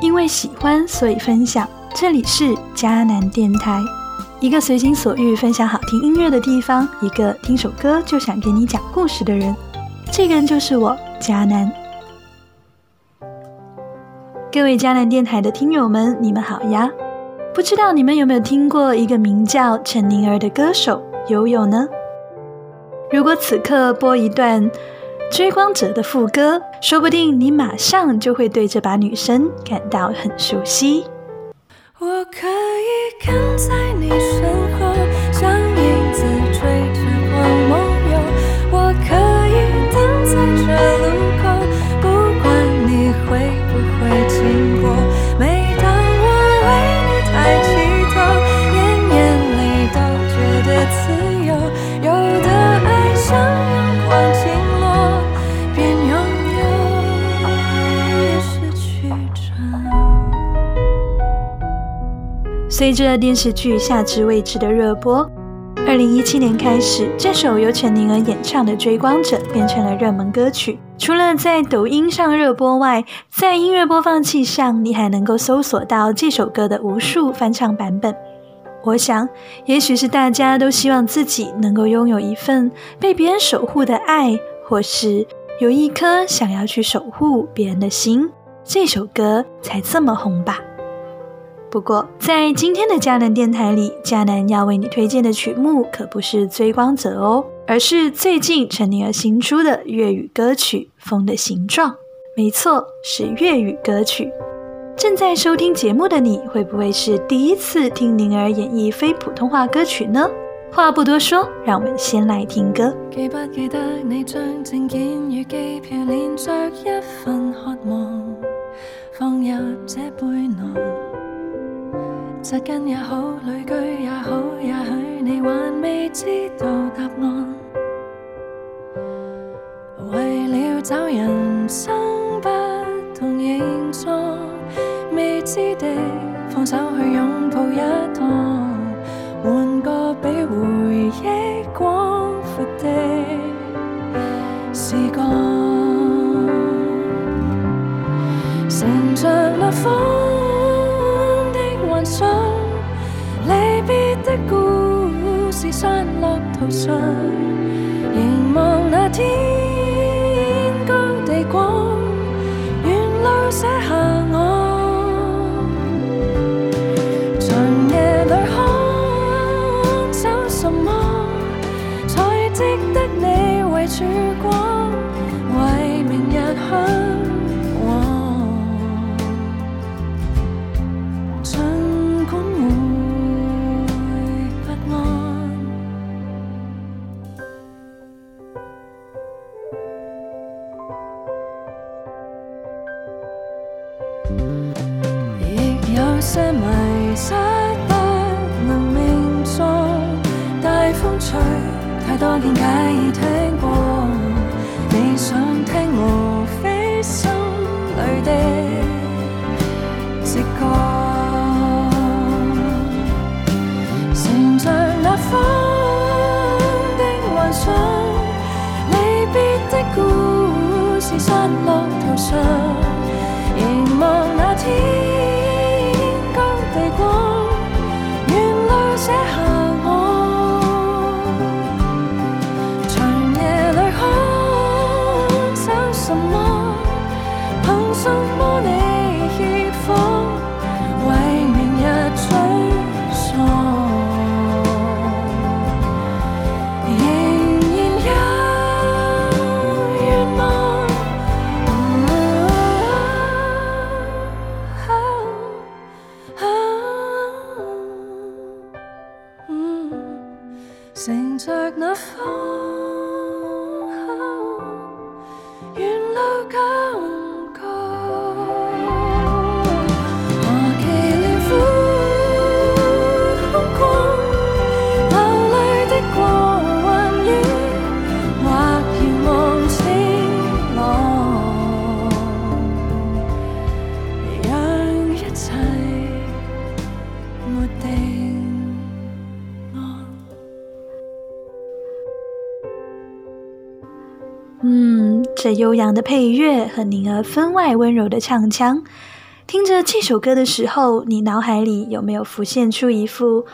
因为喜欢，所以分享。这里是迦南电台，一个随心所欲分享好听音乐的地方，一个听首歌就想给你讲故事的人。这个人就是我，迦南。各位迦南电台的听友们，你们好呀！不知道你们有没有听过一个名叫陈宁儿的歌手悠悠呢？如果此刻播一段。追光者的副歌，说不定你马上就会对这把女声感到很熟悉。我可以跟在你身后，像影子追着光梦游。我可以等在这路随着电视剧《夏至未至》的热播，二零一七年开始，这首由陈宁儿演唱的《追光者》变成了热门歌曲。除了在抖音上热播外，在音乐播放器上，你还能够搜索到这首歌的无数翻唱版本。我想，也许是大家都希望自己能够拥有一份被别人守护的爱，或是有一颗想要去守护别人的心，这首歌才这么红吧。不过，在今天的迦南电台里，迦南要为你推荐的曲目可不是《追光者》哦，而是最近陈宁儿新出的粤语歌曲《风的形状》。没错，是粤语歌曲。正在收听节目的你，会不会是第一次听宁儿演绎非普通话歌曲呢？话不多说，让我们先来听歌。记不记得你将证件与机票连着一份渴望，放入这背囊？扎根也好，旅居也好，也许你还未知道答案。为了找人生不同形状，未知的放手去拥抱一趟，换个比回忆广阔的时光，乘着那风。散落途上，凝望那天。这悠扬的配乐和宁儿分外温柔的唱腔，听着这首歌的时候，你脑海里有没有浮现出一幅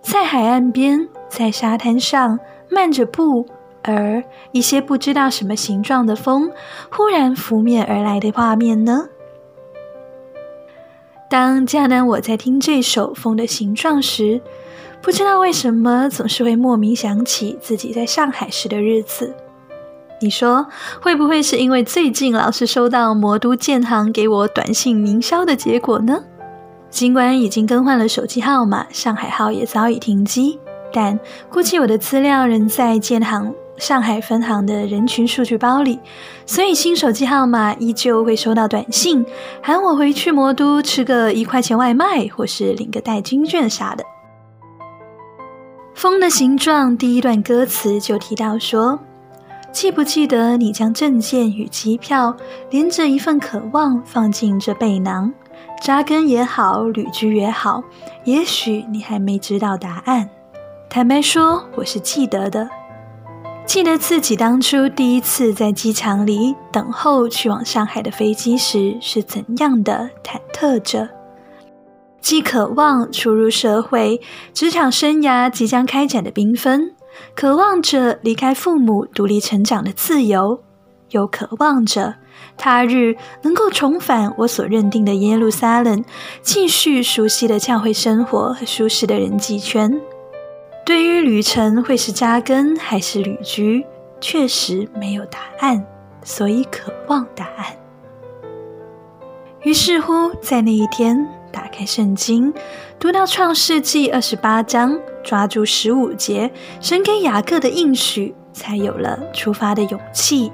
在海岸边、在沙滩上漫着步，而一些不知道什么形状的风忽然拂面而来的画面呢？当迦南我在听这首《风的形状》时，不知道为什么总是会莫名想起自己在上海时的日子。你说会不会是因为最近老是收到魔都建行给我短信营销的结果呢？尽管已经更换了手机号码，上海号也早已停机，但估计我的资料仍在建行上海分行的人群数据包里，所以新手机号码依旧会收到短信，喊我回去魔都吃个一块钱外卖，或是领个代金券啥的。风的形状第一段歌词就提到说。记不记得你将证件与机票连着一份渴望放进这背囊？扎根也好，旅居也好，也许你还没知道答案。坦白说，我是记得的，记得自己当初第一次在机场里等候去往上海的飞机时是怎样的忐忑着，既渴望初入社会、职场生涯即将开展的缤纷。渴望着离开父母独立成长的自由，又渴望着他日能够重返我所认定的耶路撒冷，继续熟悉的教会生活和舒适的人际圈。对于旅程会是扎根还是旅居，确实没有答案，所以渴望答案。于是乎，在那一天，打开圣经，读到创世纪二十八章。抓住十五节，神给雅各的应许，才有了出发的勇气。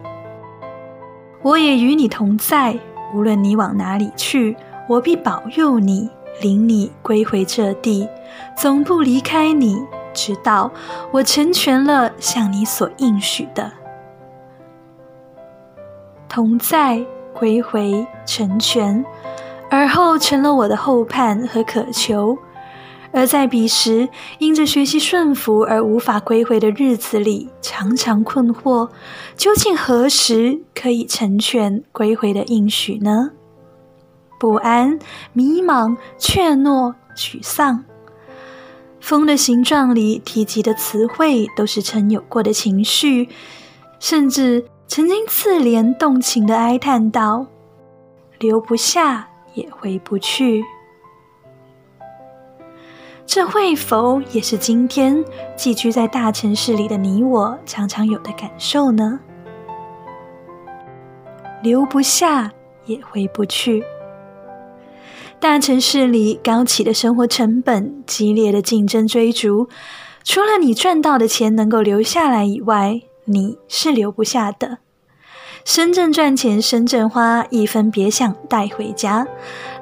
我也与你同在，无论你往哪里去，我必保佑你，领你归回这地，总不离开你，直到我成全了向你所应许的。同在、归回、成全，而后成了我的后盼和渴求。而在彼时，因着学习顺服而无法归回的日子里，常常困惑：究竟何时可以成全归回的应许呢？不安、迷茫、怯懦、沮丧。风的形状里提及的词汇，都是曾有过的情绪，甚至曾经自怜动情的哀叹道：“留不下，也回不去。”这会否也是今天寄居在大城市里的你我常常有的感受呢？留不下，也回不去。大城市里高起的生活成本、激烈的竞争追逐，除了你赚到的钱能够留下来以外，你是留不下的。深圳赚钱，深圳花，一分别想带回家。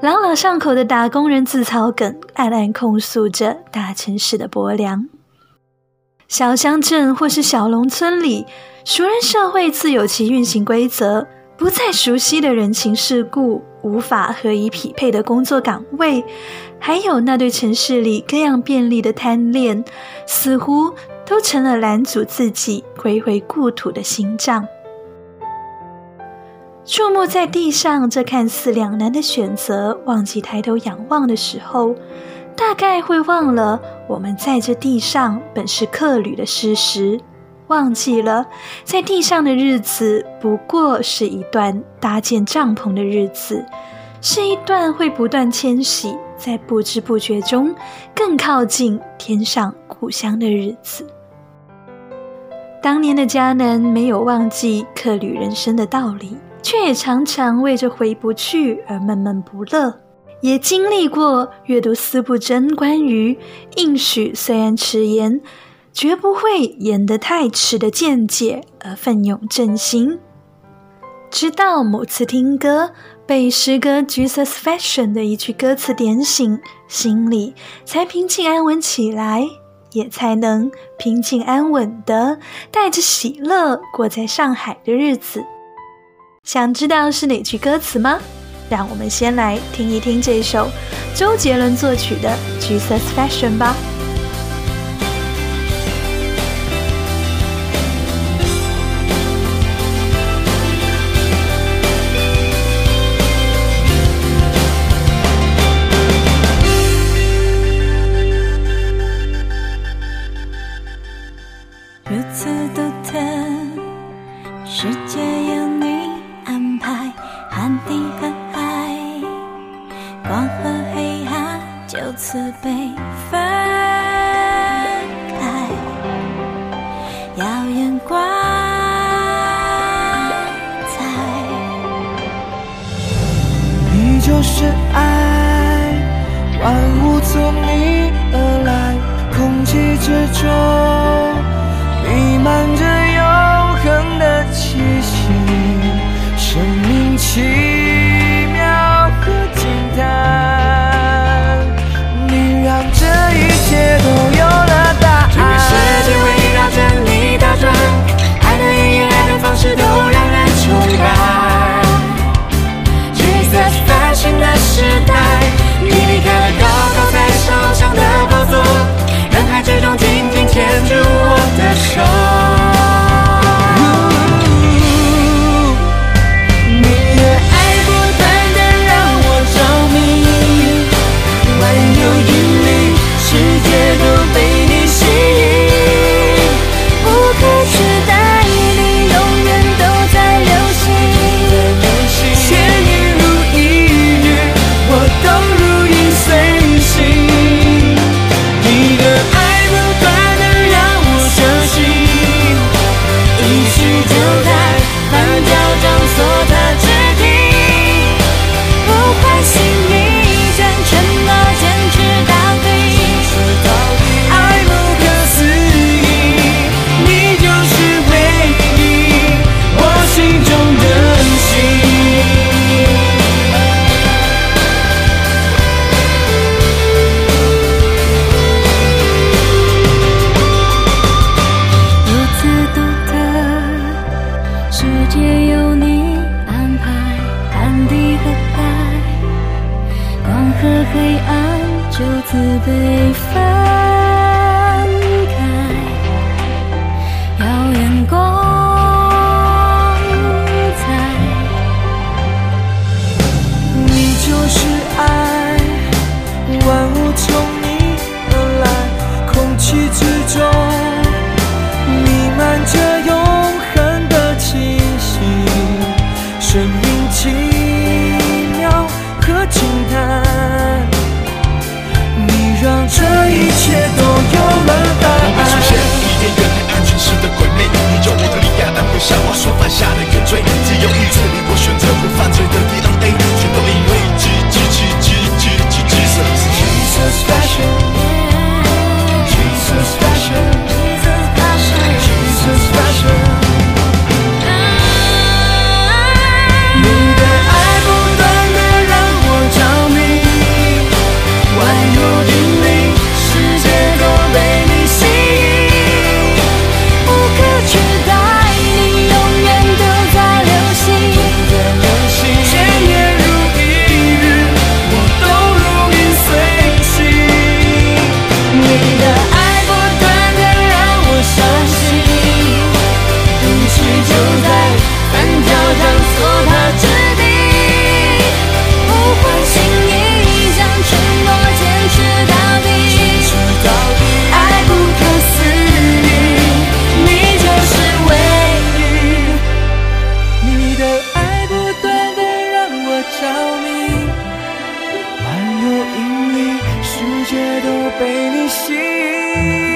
朗朗上口的打工人自嘲梗，暗暗控诉着大城市的薄凉。小乡镇或是小农村里，熟人社会自有其运行规则，不再熟悉的人情世故，无法和以匹配的工作岗位，还有那对城市里各样便利的贪恋，似乎都成了拦阻自己归回故土的心脏。注目在地上这看似两难的选择，忘记抬头仰望的时候，大概会忘了我们在这地上本是客旅的事实，忘记了在地上的日子不过是一段搭建帐篷的日子，是一段会不断迁徙，在不知不觉中更靠近天上故乡的日子。当年的迦南没有忘记客旅人生的道理。却也常常为这回不去而闷闷不乐，也经历过阅读四不真关于应许虽然迟延，绝不会延得太迟的见解而奋勇振兴。直到某次听歌，被诗歌《Jesus Fashion》的一句歌词点醒，心里才平静安稳起来，也才能平静安稳的带着喜乐过在上海的日子。想知道是哪句歌词吗？让我们先来听一听这首周杰伦作曲的《Jesus Fashion》吧。有慈悲分。各自悲愤被你吸引。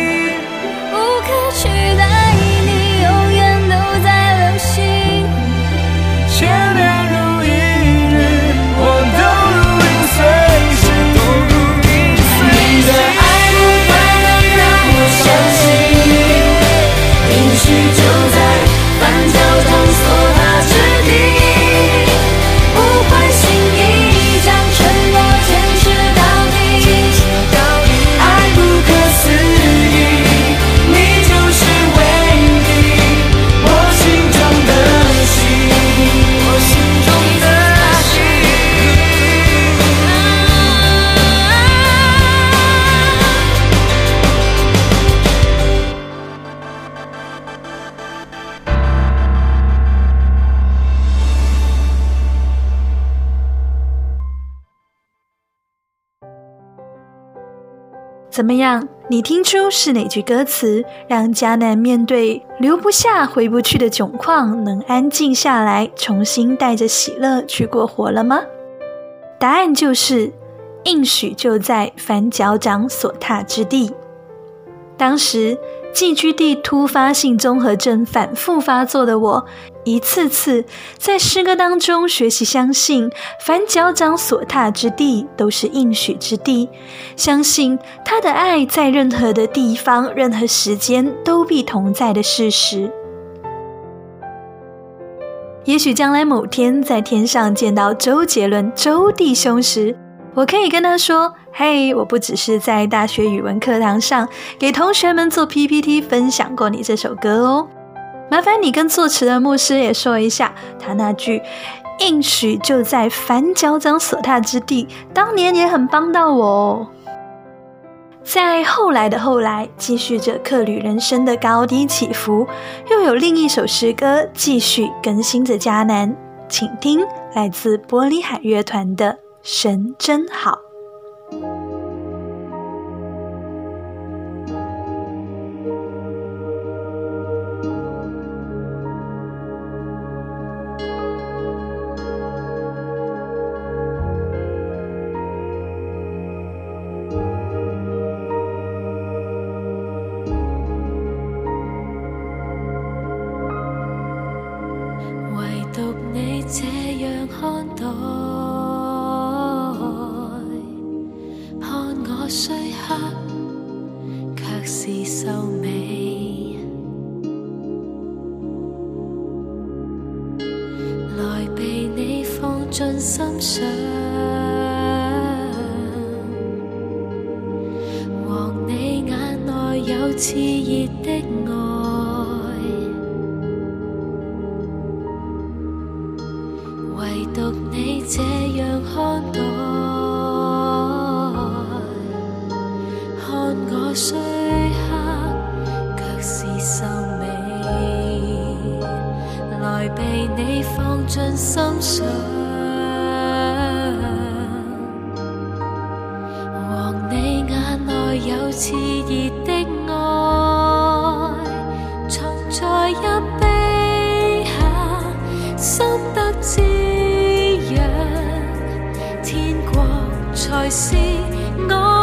怎么样？你听出是哪句歌词让迦南面对留不下回不去的窘况能安静下来重新带着喜乐去过活了吗？答案就是应许就在凡脚掌所踏之地。当时寄居地突发性综合症反复发作的我，一次次在诗歌当中学习，相信凡脚掌所踏之地都是应许之地，相信他的爱在任何的地方、任何时间都必同在的事实。也许将来某天在天上见到周杰伦周弟兄时，我可以跟他说：“嘿，我不只是在大学语文课堂上给同学们做 PPT 分享过你这首歌哦。麻烦你跟作词的牧师也说一下，他那句‘应许就在凡脚掌所踏之地’，当年也很帮到我哦。”在后来的后来，继续着客旅人生的高低起伏，又有另一首诗歌继续更新着迦南，请听来自玻璃海乐团的《神真好》。是秀美来被你放进心上，望你眼内有炽热的爱。谁是我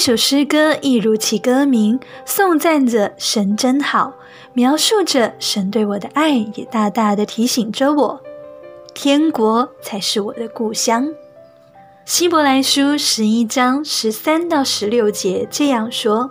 首诗歌一如其歌名，颂赞着神真好，描述着神对我的爱，也大大的提醒着我，天国才是我的故乡。希伯来书十一章十三到十六节这样说：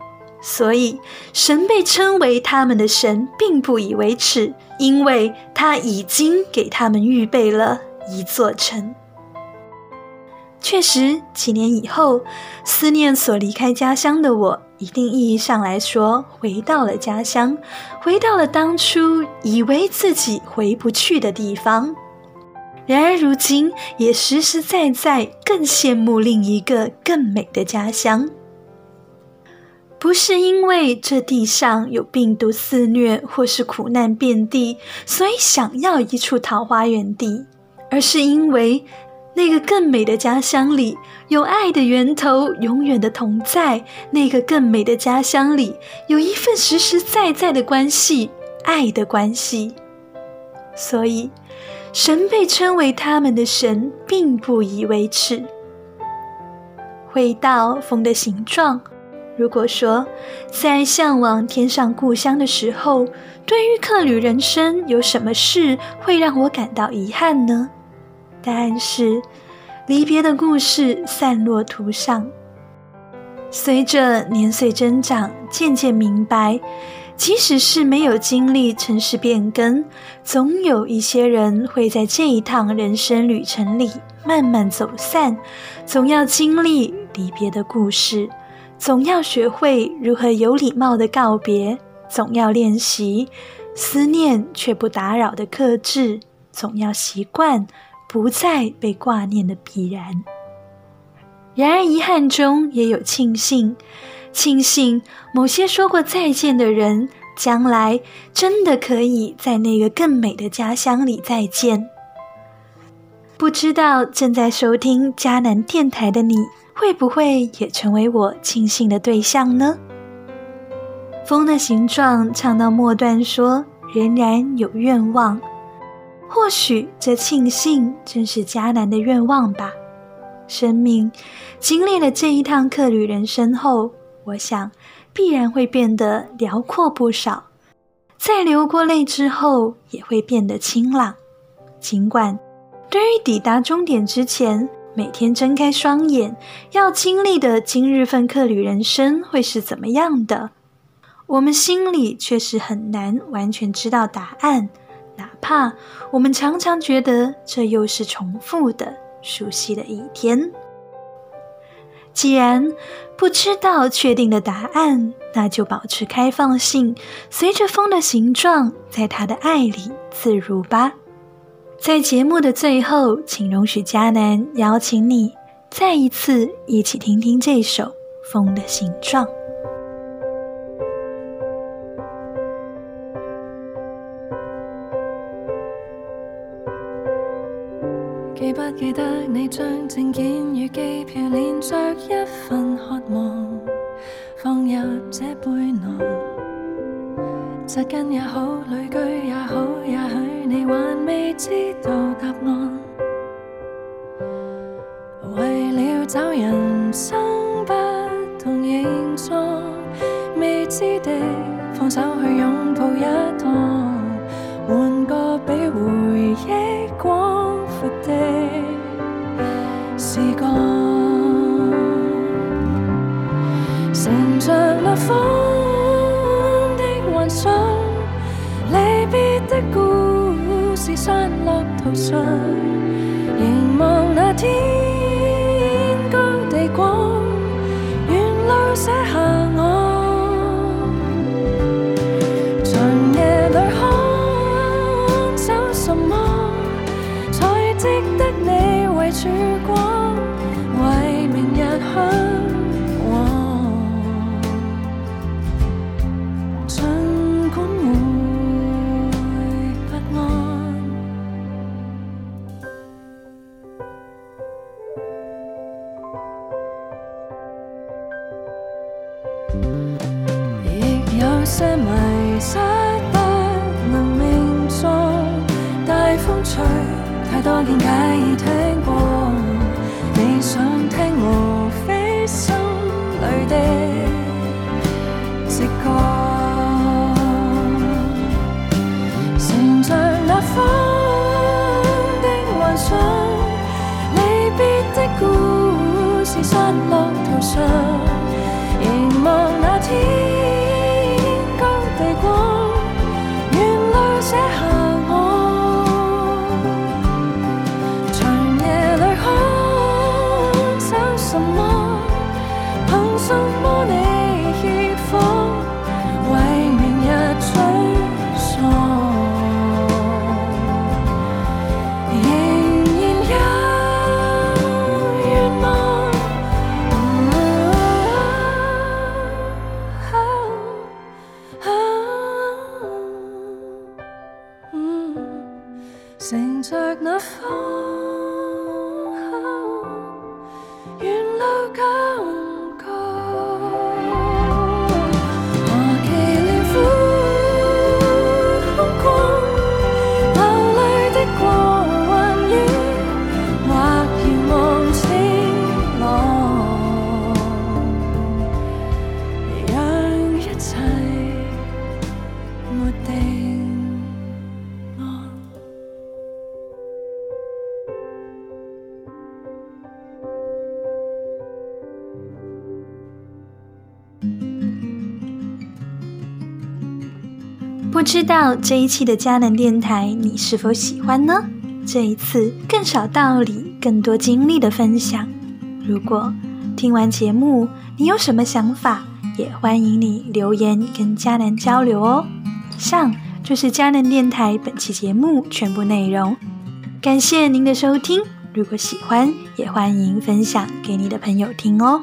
所以，神被称为他们的神，并不以为耻，因为他已经给他们预备了一座城。确实，几年以后，思念所离开家乡的我，一定意义上来说，回到了家乡，回到了当初以为自己回不去的地方。然而如今，也实实在在更羡慕另一个更美的家乡。不是因为这地上有病毒肆虐，或是苦难遍地，所以想要一处桃花源地，而是因为。那个更美的家乡里，有爱的源头永远的同在。那个更美的家乡里，有一份实实在在的关系，爱的关系。所以，神被称为他们的神，并不以为耻。回到风的形状，如果说在向往天上故乡的时候，对于客旅人生，有什么事会让我感到遗憾呢？答案是，离别的故事散落途上。随着年岁增长，渐渐明白，即使是没有经历城市变更，总有一些人会在这一趟人生旅程里慢慢走散。总要经历离别的故事，总要学会如何有礼貌的告别，总要练习思念却不打扰的克制，总要习惯。不再被挂念的必然。然而，遗憾中也有庆幸，庆幸某些说过再见的人，将来真的可以在那个更美的家乡里再见。不知道正在收听迦南电台的你，会不会也成为我庆幸的对象呢？风的形状唱到末段说：“仍然有愿望。”或许这庆幸正是迦南的愿望吧。生命经历了这一趟客旅人生后，我想必然会变得辽阔不少。在流过泪之后，也会变得清朗。尽管对于抵达终点之前，每天睁开双眼要经历的今日份客旅人生会是怎么样的，我们心里却是很难完全知道答案。哪怕我们常常觉得这又是重复的、熟悉的一天，既然不知道确定的答案，那就保持开放性，随着风的形状，在他的爱里自如吧。在节目的最后，请容许迦南邀请你再一次一起听听这首《风的形状》。记不记得你将证件与机票连着一份渴望放入这背囊？扎根也好，旅居也好，也许你还未知道答案。为了找人生不同形状，未知的放手去拥抱一趟，落故事散落途上，不知道这一期的佳能电台你是否喜欢呢？这一次更少道理，更多经历的分享。如果听完节目你有什么想法，也欢迎你留言跟佳能交流哦。以上就是佳能电台本期节目全部内容，感谢您的收听。如果喜欢，也欢迎分享给你的朋友听哦。